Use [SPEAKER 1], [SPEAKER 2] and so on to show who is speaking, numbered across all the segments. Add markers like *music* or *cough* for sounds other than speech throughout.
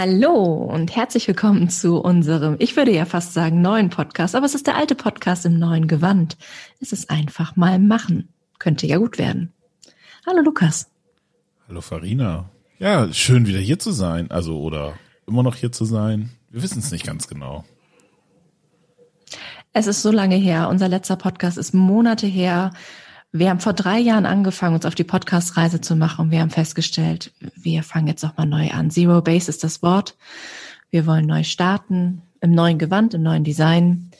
[SPEAKER 1] Hallo und herzlich willkommen zu unserem, ich würde ja fast sagen, neuen Podcast, aber es ist der alte Podcast im neuen Gewand. Es ist einfach mal machen. Könnte ja gut werden. Hallo Lukas.
[SPEAKER 2] Hallo Farina. Ja, schön wieder hier zu sein. Also, oder immer noch hier zu sein. Wir wissen es nicht ganz genau.
[SPEAKER 1] Es ist so lange her. Unser letzter Podcast ist Monate her. Wir haben vor drei Jahren angefangen, uns auf die Podcast-Reise zu machen und wir haben festgestellt, wir fangen jetzt nochmal neu an. Zero Base ist das Wort. Wir wollen neu starten, im neuen Gewand, im neuen Design.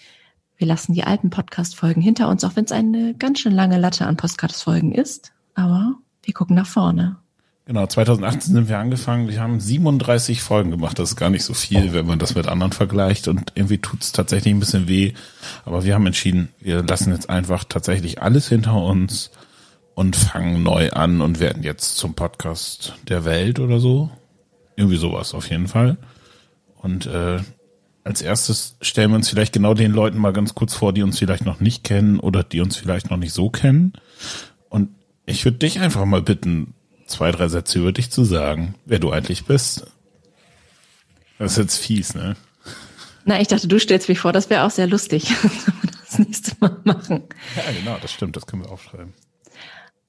[SPEAKER 1] Wir lassen die alten Podcast-Folgen hinter uns, auch wenn es eine ganz schön lange Latte an Podcast-Folgen ist. Aber wir gucken nach vorne.
[SPEAKER 2] Genau, 2018 sind wir angefangen. Wir haben 37 Folgen gemacht. Das ist gar nicht so viel, wenn man das mit anderen vergleicht. Und irgendwie tut es tatsächlich ein bisschen weh. Aber wir haben entschieden, wir lassen jetzt einfach tatsächlich alles hinter uns und fangen neu an und werden jetzt zum Podcast der Welt oder so. Irgendwie sowas auf jeden Fall. Und äh, als erstes stellen wir uns vielleicht genau den Leuten mal ganz kurz vor, die uns vielleicht noch nicht kennen oder die uns vielleicht noch nicht so kennen. Und ich würde dich einfach mal bitten, zwei, drei Sätze über dich zu sagen, wer du eigentlich bist. Das ist jetzt fies, ne?
[SPEAKER 1] Na, ich dachte, du stellst mich vor, das wäre auch sehr lustig. *laughs* das nächste Mal machen.
[SPEAKER 2] Ja, genau, das stimmt, das können wir aufschreiben.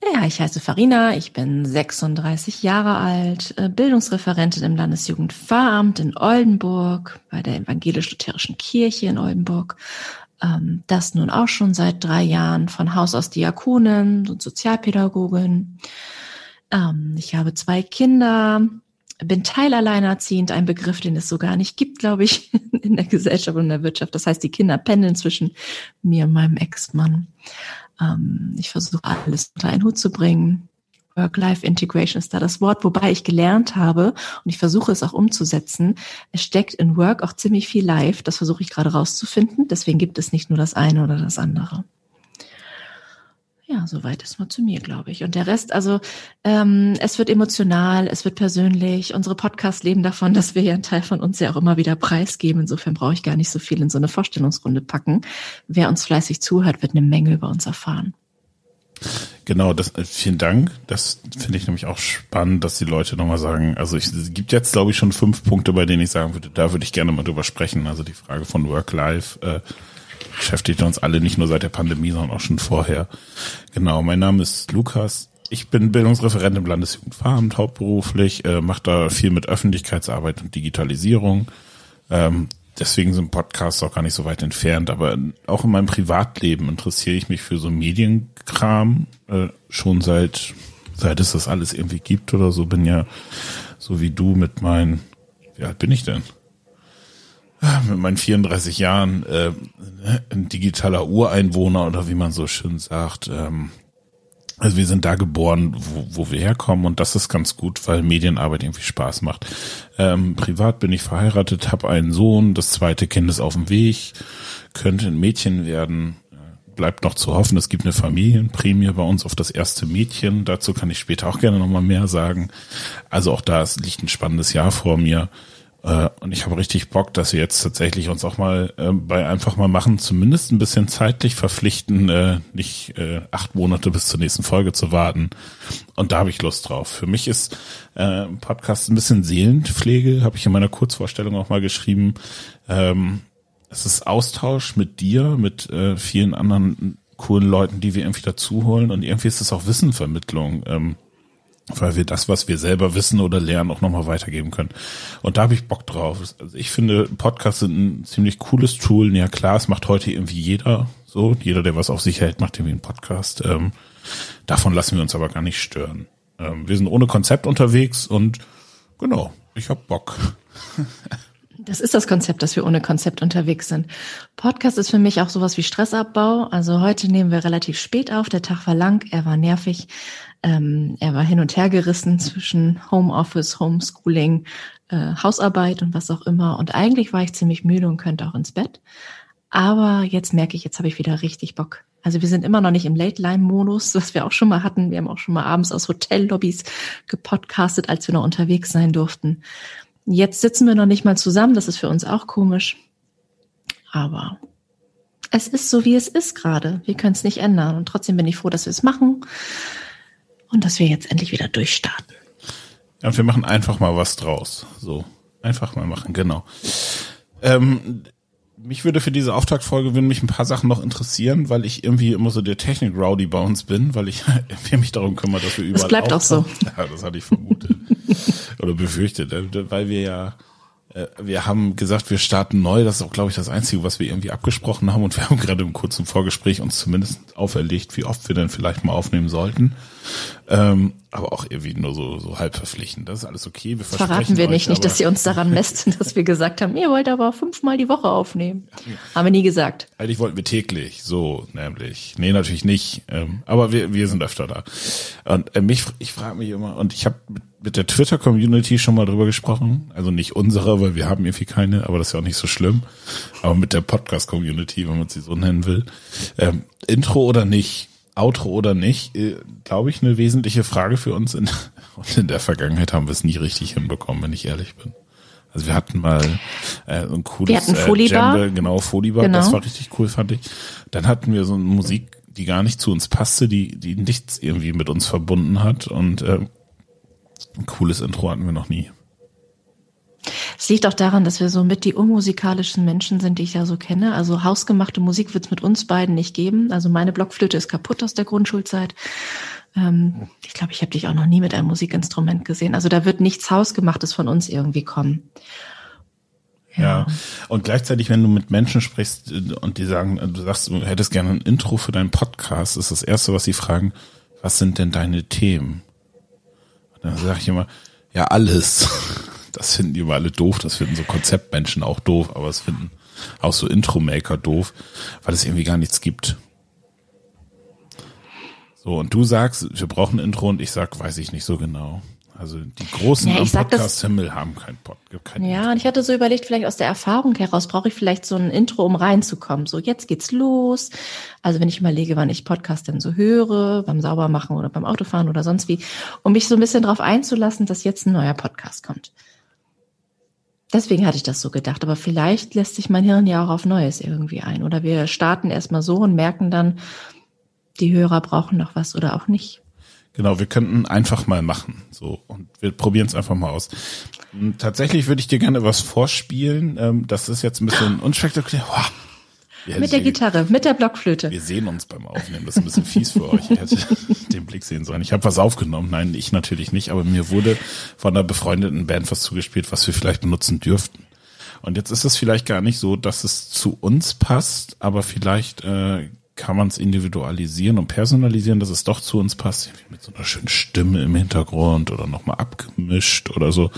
[SPEAKER 1] Ja, ich heiße Farina, ich bin 36 Jahre alt, äh, Bildungsreferentin im Landesjugendpfarramt in Oldenburg, bei der evangelisch-lutherischen Kirche in Oldenburg. Ähm, das nun auch schon seit drei Jahren von Haus aus Diakonin und Sozialpädagogin. Ähm, ich habe zwei Kinder, bin teilalleinerziehend, ein Begriff, den es so gar nicht gibt, glaube ich, *laughs* in der Gesellschaft und in der Wirtschaft. Das heißt, die Kinder pendeln zwischen mir und meinem Ex-Mann. Ähm, ich versuche alles unter einen Hut zu bringen. Work-Life-Integration ist da das Wort, wobei ich gelernt habe und ich versuche es auch umzusetzen. Es steckt in Work auch ziemlich viel Life. Das versuche ich gerade rauszufinden. Deswegen gibt es nicht nur das eine oder das andere. Ja, soweit ist mal zu mir, glaube ich. Und der Rest, also ähm, es wird emotional, es wird persönlich. Unsere Podcasts leben davon, dass wir ja einen Teil von uns ja auch immer wieder preisgeben. Insofern brauche ich gar nicht so viel in so eine Vorstellungsrunde packen. Wer uns fleißig zuhört, wird eine Menge über uns erfahren.
[SPEAKER 2] Genau, das, äh, vielen Dank. Das finde ich nämlich auch spannend, dass die Leute nochmal sagen, also ich, es gibt jetzt, glaube ich, schon fünf Punkte, bei denen ich sagen würde, da würde ich gerne mal drüber sprechen. Also die Frage von Work-Life, äh, beschäftigt uns alle nicht nur seit der Pandemie, sondern auch schon vorher. Genau, mein Name ist Lukas. Ich bin Bildungsreferent im Landesjugendveramt hauptberuflich, äh, mache da viel mit Öffentlichkeitsarbeit und Digitalisierung. Ähm, deswegen sind Podcasts auch gar nicht so weit entfernt, aber auch in meinem Privatleben interessiere ich mich für so Medienkram äh, schon seit seit es das alles irgendwie gibt oder so. Bin ja so wie du mit meinen, wie alt bin ich denn? Mit meinen 34 Jahren äh, ein digitaler Ureinwohner oder wie man so schön sagt. Ähm, also wir sind da geboren, wo, wo wir herkommen und das ist ganz gut, weil Medienarbeit irgendwie Spaß macht. Ähm, privat bin ich verheiratet, habe einen Sohn, das zweite Kind ist auf dem Weg, könnte ein Mädchen werden. Bleibt noch zu hoffen, es gibt eine Familienprämie bei uns auf das erste Mädchen. Dazu kann ich später auch gerne nochmal mehr sagen. Also auch da liegt ein spannendes Jahr vor mir. Äh, und ich habe richtig Bock, dass wir jetzt tatsächlich uns auch mal äh, bei einfach mal machen, zumindest ein bisschen zeitlich verpflichten, äh, nicht äh, acht Monate bis zur nächsten Folge zu warten. Und da habe ich Lust drauf. Für mich ist äh, Podcast ein bisschen Seelenpflege, habe ich in meiner Kurzvorstellung auch mal geschrieben. Ähm, es ist Austausch mit dir, mit äh, vielen anderen coolen Leuten, die wir irgendwie dazuholen. Und irgendwie ist es auch Wissenvermittlung. Ähm, weil wir das, was wir selber wissen oder lernen, auch nochmal weitergeben können. Und da habe ich Bock drauf. Also ich finde, Podcasts sind ein ziemlich cooles Tool. Ja klar, es macht heute irgendwie jeder so. Jeder, der was auf sich hält, macht irgendwie einen Podcast. Ähm, davon lassen wir uns aber gar nicht stören. Ähm, wir sind ohne Konzept unterwegs und genau, ich hab Bock. *laughs*
[SPEAKER 1] Das ist das Konzept, dass wir ohne Konzept unterwegs sind. Podcast ist für mich auch sowas wie Stressabbau. Also heute nehmen wir relativ spät auf. Der Tag war lang, er war nervig. Ähm, er war hin und her gerissen zwischen Homeoffice, Homeschooling, äh, Hausarbeit und was auch immer. Und eigentlich war ich ziemlich müde und könnte auch ins Bett. Aber jetzt merke ich, jetzt habe ich wieder richtig Bock. Also wir sind immer noch nicht im Late-Line-Modus, *laughs* was wir auch schon mal hatten. Wir haben auch schon mal abends aus Hotellobbys gepodcastet, als wir noch unterwegs sein durften. Jetzt sitzen wir noch nicht mal zusammen, das ist für uns auch komisch. Aber es ist so, wie es ist gerade. Wir können es nicht ändern. Und trotzdem bin ich froh, dass wir es machen und dass wir jetzt endlich wieder durchstarten.
[SPEAKER 2] Ja, und wir machen einfach mal was draus. So. Einfach mal machen, genau. Ähm, mich würde für diese Auftaktfolge würden mich ein paar Sachen noch interessieren, weil ich irgendwie immer so der Technik-Rowdy bei uns bin, weil ich *laughs* mich darum kümmere, dass wir überall
[SPEAKER 1] Das bleibt auch so.
[SPEAKER 2] Ja, das hatte ich vermutet. *laughs* Oder befürchtet, äh, weil wir ja wir haben gesagt, wir starten neu. Das ist auch, glaube ich, das Einzige, was wir irgendwie abgesprochen haben. Und wir haben gerade im kurzen Vorgespräch uns zumindest auferlegt, wie oft wir denn vielleicht mal aufnehmen sollten. Ähm, aber auch irgendwie nur so, so halb verpflichtend. Das ist alles okay.
[SPEAKER 1] Wir verraten wir nicht, euch, nicht, dass ihr uns daran messt, *laughs* dass wir gesagt haben, ihr wollt aber fünfmal die Woche aufnehmen. Haben wir nie gesagt.
[SPEAKER 2] Eigentlich wollten wir täglich, so nämlich. Nee, natürlich nicht. Ähm, aber wir, wir sind öfter da. Und äh, mich, ich frage mich immer, und ich habe mit, mit der Twitter-Community schon mal drüber gesprochen. Also nicht unsere, weil wir haben irgendwie keine, aber das ist ja auch nicht so schlimm. Aber mit der Podcast-Community, wenn man sie so nennen will. Ähm, Intro oder nicht? Outro oder nicht, äh, glaube ich, eine wesentliche Frage für uns. In, *laughs* und in der Vergangenheit haben wir es nie richtig hinbekommen, wenn ich ehrlich bin. Also wir hatten mal äh, ein cooles
[SPEAKER 1] wir hatten Folibar.
[SPEAKER 2] Äh, Jambe, genau, Folibar, genau. das war richtig cool, fand ich. Dann hatten wir so eine Musik, die gar nicht zu uns passte, die, die nichts irgendwie mit uns verbunden hat. Und äh, ein cooles Intro hatten wir noch nie.
[SPEAKER 1] Liegt auch daran, dass wir so mit die unmusikalischen Menschen sind, die ich ja so kenne. Also hausgemachte Musik wird es mit uns beiden nicht geben. Also meine Blockflöte ist kaputt aus der Grundschulzeit. Ähm, ich glaube, ich habe dich auch noch nie mit einem Musikinstrument gesehen. Also da wird nichts Hausgemachtes von uns irgendwie kommen.
[SPEAKER 2] Ja. ja. Und gleichzeitig, wenn du mit Menschen sprichst äh, und die sagen, äh, du sagst, du hättest gerne ein Intro für deinen Podcast, ist das erste, was sie fragen, was sind denn deine Themen? Und dann sage ich immer, ja, alles. *laughs* Das finden die immer alle doof, das finden so Konzeptmenschen auch doof, aber es finden auch so Intro-Maker doof, weil es irgendwie gar nichts gibt. So, und du sagst, wir brauchen ein Intro und ich sag, weiß ich nicht so genau. Also die großen ja, Podcast-Himmel haben kein Pod.
[SPEAKER 1] Kein ja, Intro. und ich hatte so überlegt, vielleicht aus der Erfahrung heraus brauche ich vielleicht so ein Intro, um reinzukommen. So, jetzt geht's los. Also wenn ich überlege, wann ich Podcast denn so höre, beim Saubermachen oder beim Autofahren oder sonst wie, um mich so ein bisschen darauf einzulassen, dass jetzt ein neuer Podcast kommt. Deswegen hatte ich das so gedacht. Aber vielleicht lässt sich mein Hirn ja auch auf Neues irgendwie ein. Oder wir starten erstmal so und merken dann, die Hörer brauchen noch was oder auch nicht.
[SPEAKER 2] Genau, wir könnten einfach mal machen. So, und wir probieren es einfach mal aus. Hm, tatsächlich würde ich dir gerne was vorspielen. Ähm, das ist jetzt ein bisschen unspektakulär.
[SPEAKER 1] Mit der Gitarre, mit der Blockflöte.
[SPEAKER 2] Wir sehen uns beim Aufnehmen. Das ist ein bisschen fies für euch. Ich hätte *laughs* den Blick sehen sollen. Ich habe was aufgenommen. Nein, ich natürlich nicht. Aber mir wurde von einer befreundeten Band was zugespielt, was wir vielleicht benutzen dürften. Und jetzt ist es vielleicht gar nicht so, dass es zu uns passt, aber vielleicht äh, kann man es individualisieren und personalisieren, dass es doch zu uns passt, mit so einer schönen Stimme im Hintergrund oder nochmal abgemischt oder so.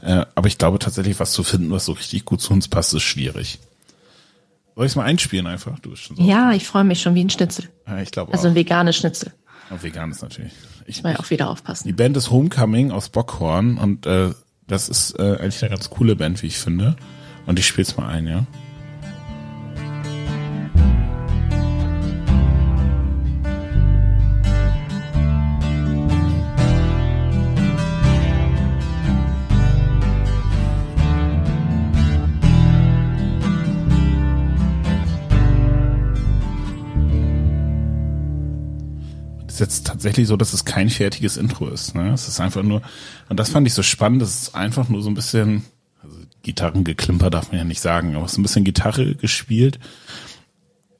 [SPEAKER 2] Äh, aber ich glaube tatsächlich, was zu finden, was so richtig gut zu uns passt, ist schwierig. Soll ich es mal einspielen einfach?
[SPEAKER 1] Du bist schon so ja, ich freue mich schon wie ein Schnitzel.
[SPEAKER 2] Ja, ich glaube
[SPEAKER 1] Also ein veganes Schnitzel.
[SPEAKER 2] Auch veganes natürlich.
[SPEAKER 1] Ich muss ja auch wieder aufpassen.
[SPEAKER 2] Die Band ist Homecoming aus Bockhorn und äh, das ist äh, eigentlich eine ganz coole Band, wie ich finde. Und ich spiel's mal ein, ja. Jetzt tatsächlich so, dass es kein fertiges Intro ist. Ne? Es ist einfach nur, und das fand ich so spannend, das ist einfach nur so ein bisschen, also Gitarrengeklimper darf man ja nicht sagen, aber es ist ein bisschen Gitarre gespielt.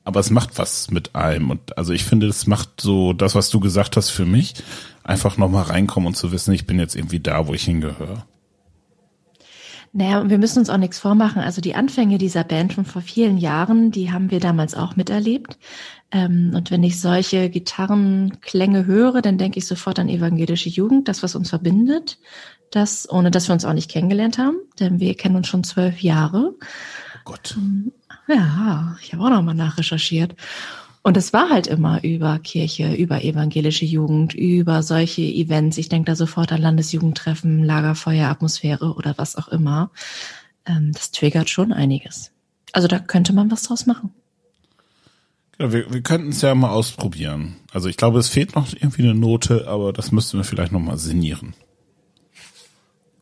[SPEAKER 2] Aber es macht was mit einem. Und also ich finde, es macht so das, was du gesagt hast für mich, einfach nochmal reinkommen und zu wissen, ich bin jetzt irgendwie da, wo ich hingehöre.
[SPEAKER 1] Naja, wir müssen uns auch nichts vormachen. Also die Anfänge dieser Band von vor vielen Jahren, die haben wir damals auch miterlebt. Ähm, und wenn ich solche Gitarrenklänge höre, dann denke ich sofort an evangelische Jugend, das, was uns verbindet. Das, ohne dass wir uns auch nicht kennengelernt haben, denn wir kennen uns schon zwölf Jahre.
[SPEAKER 2] Oh Gott.
[SPEAKER 1] Ähm, ja, ich habe auch noch mal nachrecherchiert. Und es war halt immer über Kirche, über evangelische Jugend, über solche Events. Ich denke da sofort an Landesjugendtreffen, Lagerfeuer, Atmosphäre oder was auch immer. Ähm, das triggert schon einiges. Also da könnte man was draus machen.
[SPEAKER 2] Ja, wir, wir könnten es ja mal ausprobieren. Also ich glaube, es fehlt noch irgendwie eine Note, aber das müssten wir vielleicht noch mal sinnieren.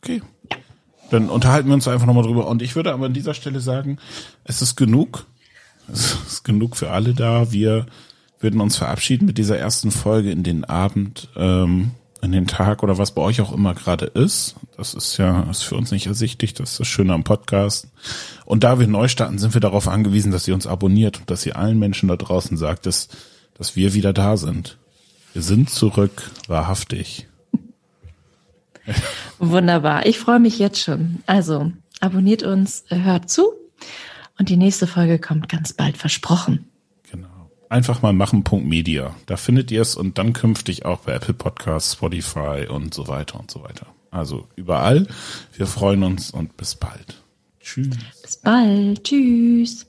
[SPEAKER 2] Okay. Dann unterhalten wir uns einfach nochmal drüber. Und ich würde aber an dieser Stelle sagen, es ist genug es ist genug für alle da. Wir würden uns verabschieden mit dieser ersten Folge in den Abend. Ähm, in den Tag oder was bei euch auch immer gerade ist. Das ist ja ist für uns nicht ersichtlich. Das ist das Schöne am Podcast. Und da wir neu starten, sind wir darauf angewiesen, dass ihr uns abonniert und dass ihr allen Menschen da draußen sagt, dass, dass wir wieder da sind. Wir sind zurück, wahrhaftig.
[SPEAKER 1] Wunderbar. Ich freue mich jetzt schon. Also abonniert uns, hört zu und die nächste Folge kommt ganz bald versprochen
[SPEAKER 2] einfach mal machen.media. Da findet ihr es und dann künftig auch bei Apple Podcasts, Spotify und so weiter und so weiter. Also überall. Wir freuen uns und bis bald.
[SPEAKER 1] Tschüss. Bis bald. Tschüss.